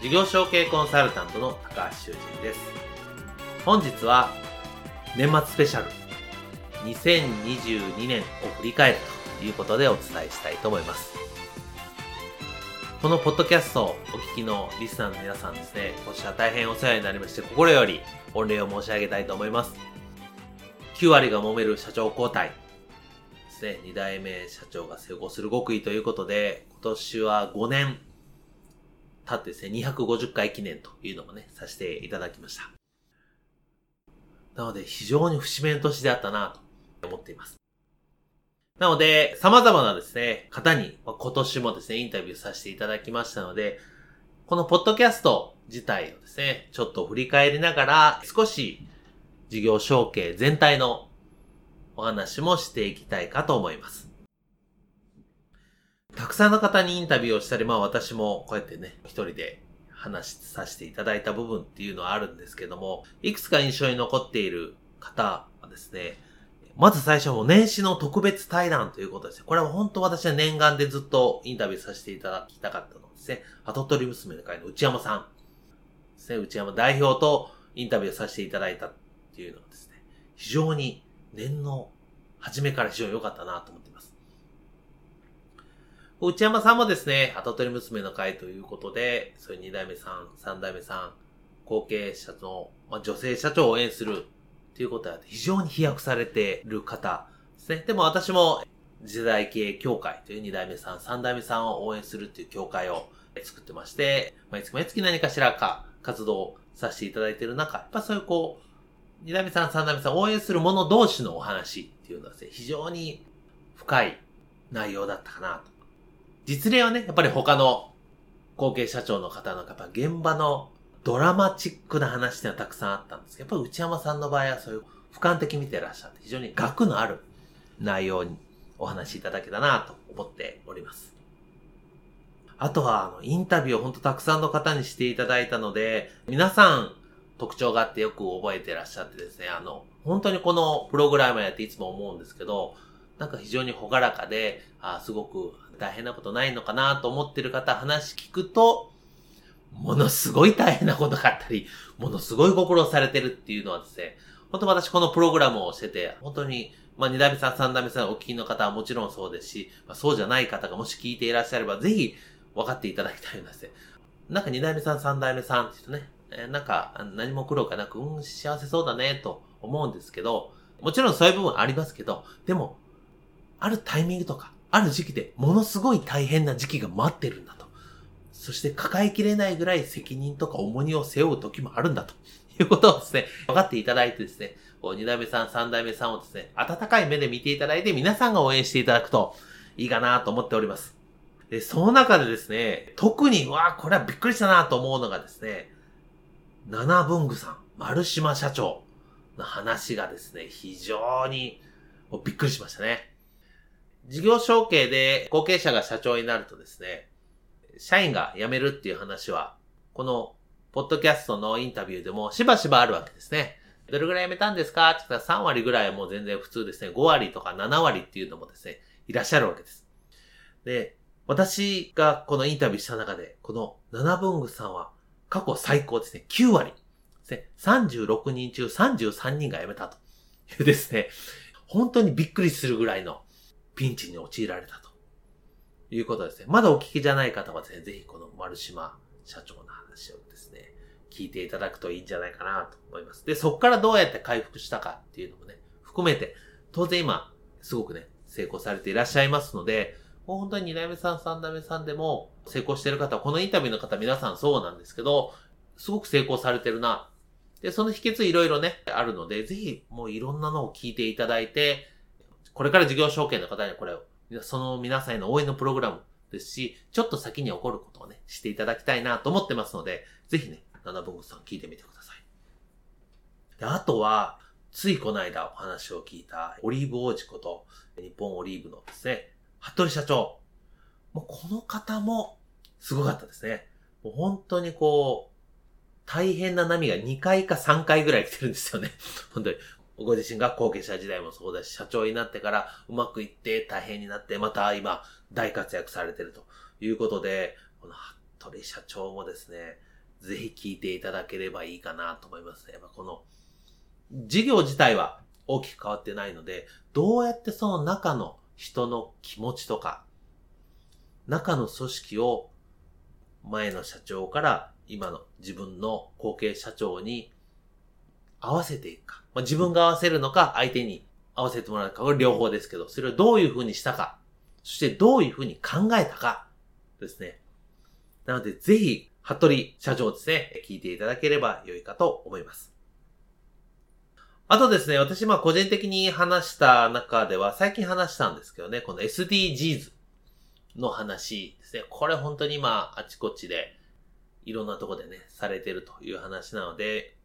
事業承継コンサルタントの高橋修人です。本日は年末スペシャル2022年を振り返るということでお伝えしたいと思います。このポッドキャストをお聞きのリスナーの皆さんですね、今年は大変お世話になりまして、心より御礼を申し上げたいと思います。9割が揉める社長交代ですね、2代目社長が成功する極意ということで、今年は5年経ってですね、250回記念というのもね、させていただきました。なので、非常に節目の年であったなと思っています。なので、様々なですね、方に、今年もですね、インタビューさせていただきましたので、このポッドキャスト自体をですね、ちょっと振り返りながら、少し事業承継全体のお話もしていきたいかと思います。たくさんの方にインタビューをしたり、まあ私もこうやってね、一人で話させていただいた部分っていうのはあるんですけども、いくつか印象に残っている方はですね、まず最初も年始の特別対談ということですね。これは本当私は念願でずっとインタビューさせていただきたかったのですね。跡取り娘の会の内山さんですね。内山代表とインタビューさせていただいたっていうのはですね、非常に年の初めから非常に良かったなと思っています内山さんもですね、後取り娘の会ということで、そういう二代目さん、三代目さん、後継者の、まあ、女性社長を応援するということは非常に飛躍されている方ですね。でも私も時代系協会という二代目さん、三代目さんを応援するという協会を作ってまして、毎月毎月何かしらか活動させていただいている中、やっぱそういうこう、二代目さん、三代目さんを応援する者同士のお話っていうのはですね、非常に深い内容だったかなと実例はね、やっぱり他の後継社長の方の方、現場のドラマチックな話っていうのはたくさんあったんですけど、やっぱり内山さんの場合はそういう俯瞰的見てらっしゃって、非常に額のある内容にお話しいただけたなと思っております。あとは、あの、インタビューを本当たくさんの方にしていただいたので、皆さん特徴があってよく覚えてらっしゃってですね、あの、本当にこのプログラムやっていつも思うんですけど、なんか非常にほがらかで、あすごく大変なことないのかなと思ってる方話聞くと、ものすごい大変なことがあったり、ものすごいご苦労されてるっていうのはですね、本当私このプログラムをしてて、本当に、まあ、二代目さん、三代目さん、お聞きの方はもちろんそうですし、まあ、そうじゃない方がもし聞いていらっしゃれば、ぜひ分かっていただきたいんですね。なんか二代目さん、三代目さんって人ね、えー、なんか何も苦労がなく、うん、幸せそうだね、と思うんですけど、もちろんそういう部分ありますけど、でも、あるタイミングとか、ある時期でものすごい大変な時期が待ってるんだと。そして抱えきれないぐらい責任とか重荷を背負う時もあるんだと。いうことをですね、分かっていただいてですね、二代目さん、三代目さんをですね、温かい目で見ていただいて皆さんが応援していただくといいかなと思っております。で、その中でですね、特に、わあ、これはびっくりしたなと思うのがですね、七文具さん、丸島社長の話がですね、非常にびっくりしましたね。事業承継で後継者が社長になるとですね、社員が辞めるっていう話は、この、ポッドキャストのインタビューでもしばしばあるわけですね。どれぐらい辞めたんですか？って言ったら3割ぐらいはもう全然普通ですね。5割とか7割っていうのもですね、いらっしゃるわけです。で、私がこのインタビューした中で、この七文具さんは過去最高ですね。9割ですね。36人中33人が辞めたというですね、本当にびっくりするぐらいのピンチに陥られたということですね。まだお聞きじゃない方はですね、ぜひこの丸島社長の話をですね、聞いていただくといいんじゃないかなと思います。で、そこからどうやって回復したかっていうのもね、含めて、当然今、すごくね、成功されていらっしゃいますので、もう本当に2代目さん、3代目さんでも成功してる方、このインタビューの方皆さんそうなんですけど、すごく成功されてるな。で、その秘訣いろいろね、あるので、ぜひもういろんなのを聞いていただいて、これから事業承継の方にこれを、その皆さんへの応援のプログラムですし、ちょっと先に起こることをね、していただきたいなと思ってますので、ぜひね、七分さん聞いてみてください。で、あとは、ついこの間お話を聞いた、オリーブ王子こと、日本オリーブのですね、服部社長。もうこの方もすごかったですね。もう本当にこう、大変な波が2回か3回ぐらい来てるんですよね。本当に。ご自身が後継者時代もそうだし、社長になってからうまくいって大変になって、また今大活躍されてるということで、この服部社長もですね、ぜひ聞いていただければいいかなと思いますね。やっぱこの事業自体は大きく変わってないので、どうやってその中の人の気持ちとか、中の組織を前の社長から今の自分の後継社長に合わせていくか。まあ、自分が合わせるのか、相手に合わせてもらうか、これ両方ですけど、それをどういうふうにしたか、そしてどういうふうに考えたかですね。なので、ぜひ、服部社長ですね、聞いていただければ良いかと思います。あとですね、私、まあ、個人的に話した中では、最近話したんですけどね、この SDGs の話ですね。これ本当に今、あちこちで、いろんなとこでね、されてるという話なので、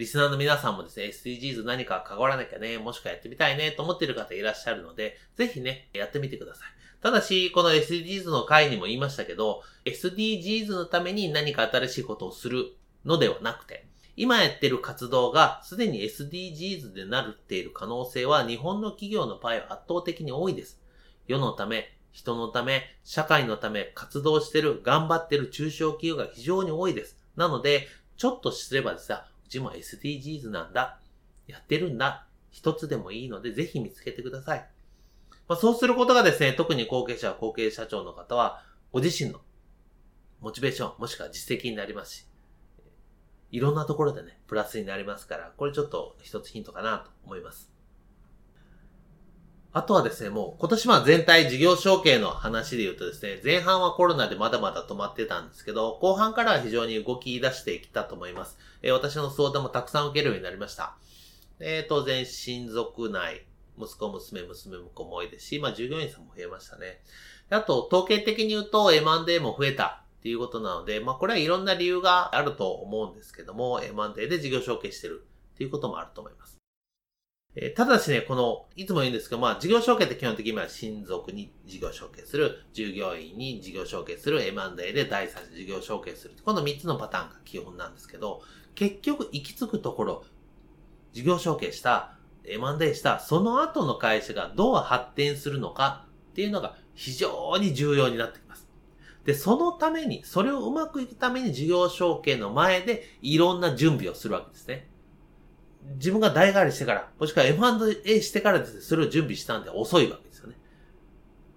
リスナーの皆さんもですね、SDGs 何か関わらなきゃね、もしくはやってみたいねと思っている方いらっしゃるので、ぜひね、やってみてください。ただし、この SDGs の回にも言いましたけど、SDGs のために何か新しいことをするのではなくて、今やってる活動がすでに SDGs でなるっている可能性は日本の企業の場合は圧倒的に多いです。世のため、人のため、社会のため活動してる、頑張ってる中小企業が非常に多いです。なので、ちょっとすればですうちも SDGs なんだ。やってるんだ。一つでもいいので、ぜひ見つけてください。まあ、そうすることがですね、特に後継者、後継社長の方は、ご自身のモチベーション、もしくは実績になりますし、いろんなところでね、プラスになりますから、これちょっと一つヒントかなと思います。あとはですね、もう今年は全体事業承継の話で言うとですね、前半はコロナでまだまだ止まってたんですけど、後半からは非常に動き出してきたと思います。えー、私の相談もたくさん受けるようになりました。えー、当然、親族内、息子、娘、娘、婿も多いですし、まあ従業員さんも増えましたね。あと、統計的に言うと M&A も増えたっていうことなので、まあこれはいろんな理由があると思うんですけども、M&A で事業承継してるっていうこともあると思います。えー、ただしね、この、いつも言うんですけど、まあ、事業承継って基本的には親族に事業承継する、従業員に事業承継する、M&A で第三者事業承継する。この3つのパターンが基本なんですけど、結局行き着くところ、事業承継した、M&A した、その後の会社がどう発展するのかっていうのが非常に重要になってきます。で、そのために、それをうまくいくために事業承継の前でいろんな準備をするわけですね。自分が代替わりしてから、もしくは M&A してからですね、それを準備したんで遅いわけですよね。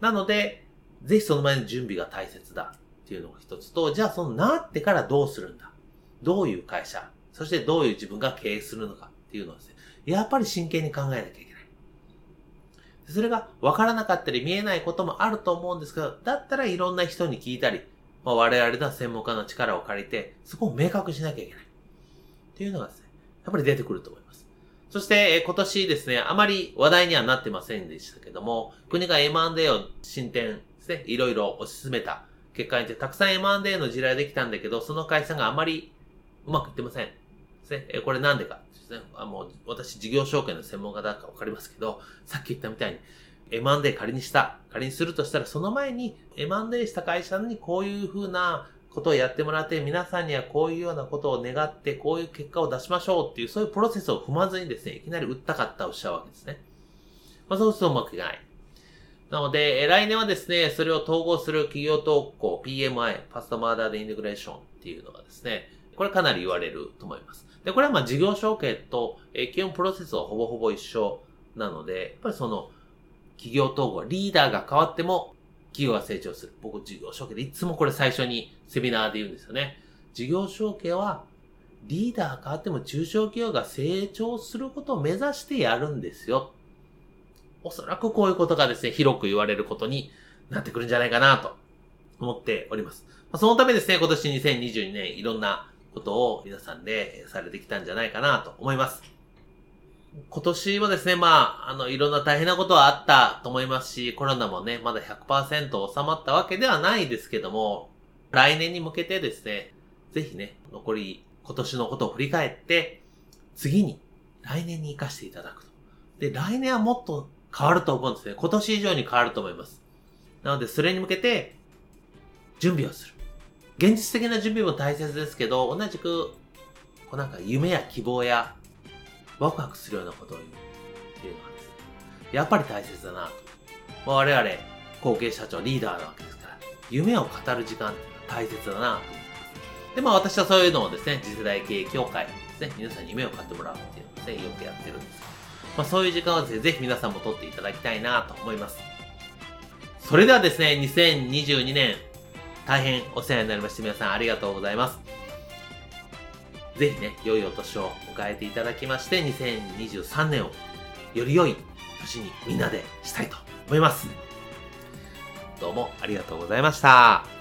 なので、ぜひその前の準備が大切だっていうのが一つと、じゃあそのなってからどうするんだ？どういう会社？そしてどういう自分が経営するのかっていうのをですね、やっぱり真剣に考えなきゃいけない。それが分からなかったり見えないこともあると思うんですけど、だったらいろんな人に聞いたり、まあ、我々の専門家の力を借りて、そこを明確しなきゃいけない。っていうのがですね、やっぱり出てくると思います。そして、今年ですね、あまり話題にはなってませんでしたけども、国が M&A を進展ですね、いろいろ推し進めた結果にて、たくさん M&A の地雷できたんだけど、その会社があまりうまくいってません。ですね。これなんでかですね。あもう私、事業承継の専門家だかわかりますけど、さっき言ったみたいに、M&A 仮にした、仮にするとしたら、その前に M&A した会社にこういうふうなことをやってもらって、皆さんにはこういうようなことを願って、こういう結果を出しましょうっていう、そういうプロセスを踏まずにですね、いきなり売ったかったをしちゃうわけですね。まあ、そうするとうまくいかない。なので、来年はですね、それを統合する企業統合 PMI、パストマーダーでインテグレーションっていうのがですね、これかなり言われると思います。で、これはまあ事業承継と、え基本プロセスはほぼほぼ一緒なので、やっぱりその、企業統合、リーダーが変わっても企業が成長する。僕、事業承継でいつもこれ最初にセミナーで言うんですよね。事業承継はリーダー変わっても中小企業が成長することを目指してやるんですよ。おそらくこういうことがですね、広く言われることになってくるんじゃないかなと思っております。そのためですね、今年2022年いろんなことを皆さんでされてきたんじゃないかなと思います。今年もですね、まあ、あの、いろんな大変なことはあったと思いますし、コロナもね、まだ100%収まったわけではないですけども、来年に向けてですね、ぜひね、残り今年のことを振り返って、次に来年に活かしていただくと。で、来年はもっと変わると思うんですね。今年以上に変わると思います。なので、それに向けて、準備をする。現実的な準備も大切ですけど、同じく、こうなんか夢や希望や、ワクワクするようなことを言うっていうのはですね、やっぱり大切だなと。我々、後継社長、リーダーなわけですから、夢を語る時間って大切だなとで、まあ私はそういうのをですね、次世代経営協会ですね、皆さんに夢を買ってもらうっていうのをですね、よくやってるんですまあそういう時間をですね、ぜひ皆さんも取っていただきたいなと思います。それではですね、2022年、大変お世話になりまして、皆さんありがとうございます。ぜひね、良いお年を迎えていただきまして、2023年をより良い年にみんなでしたいと思います。どうもありがとうございました。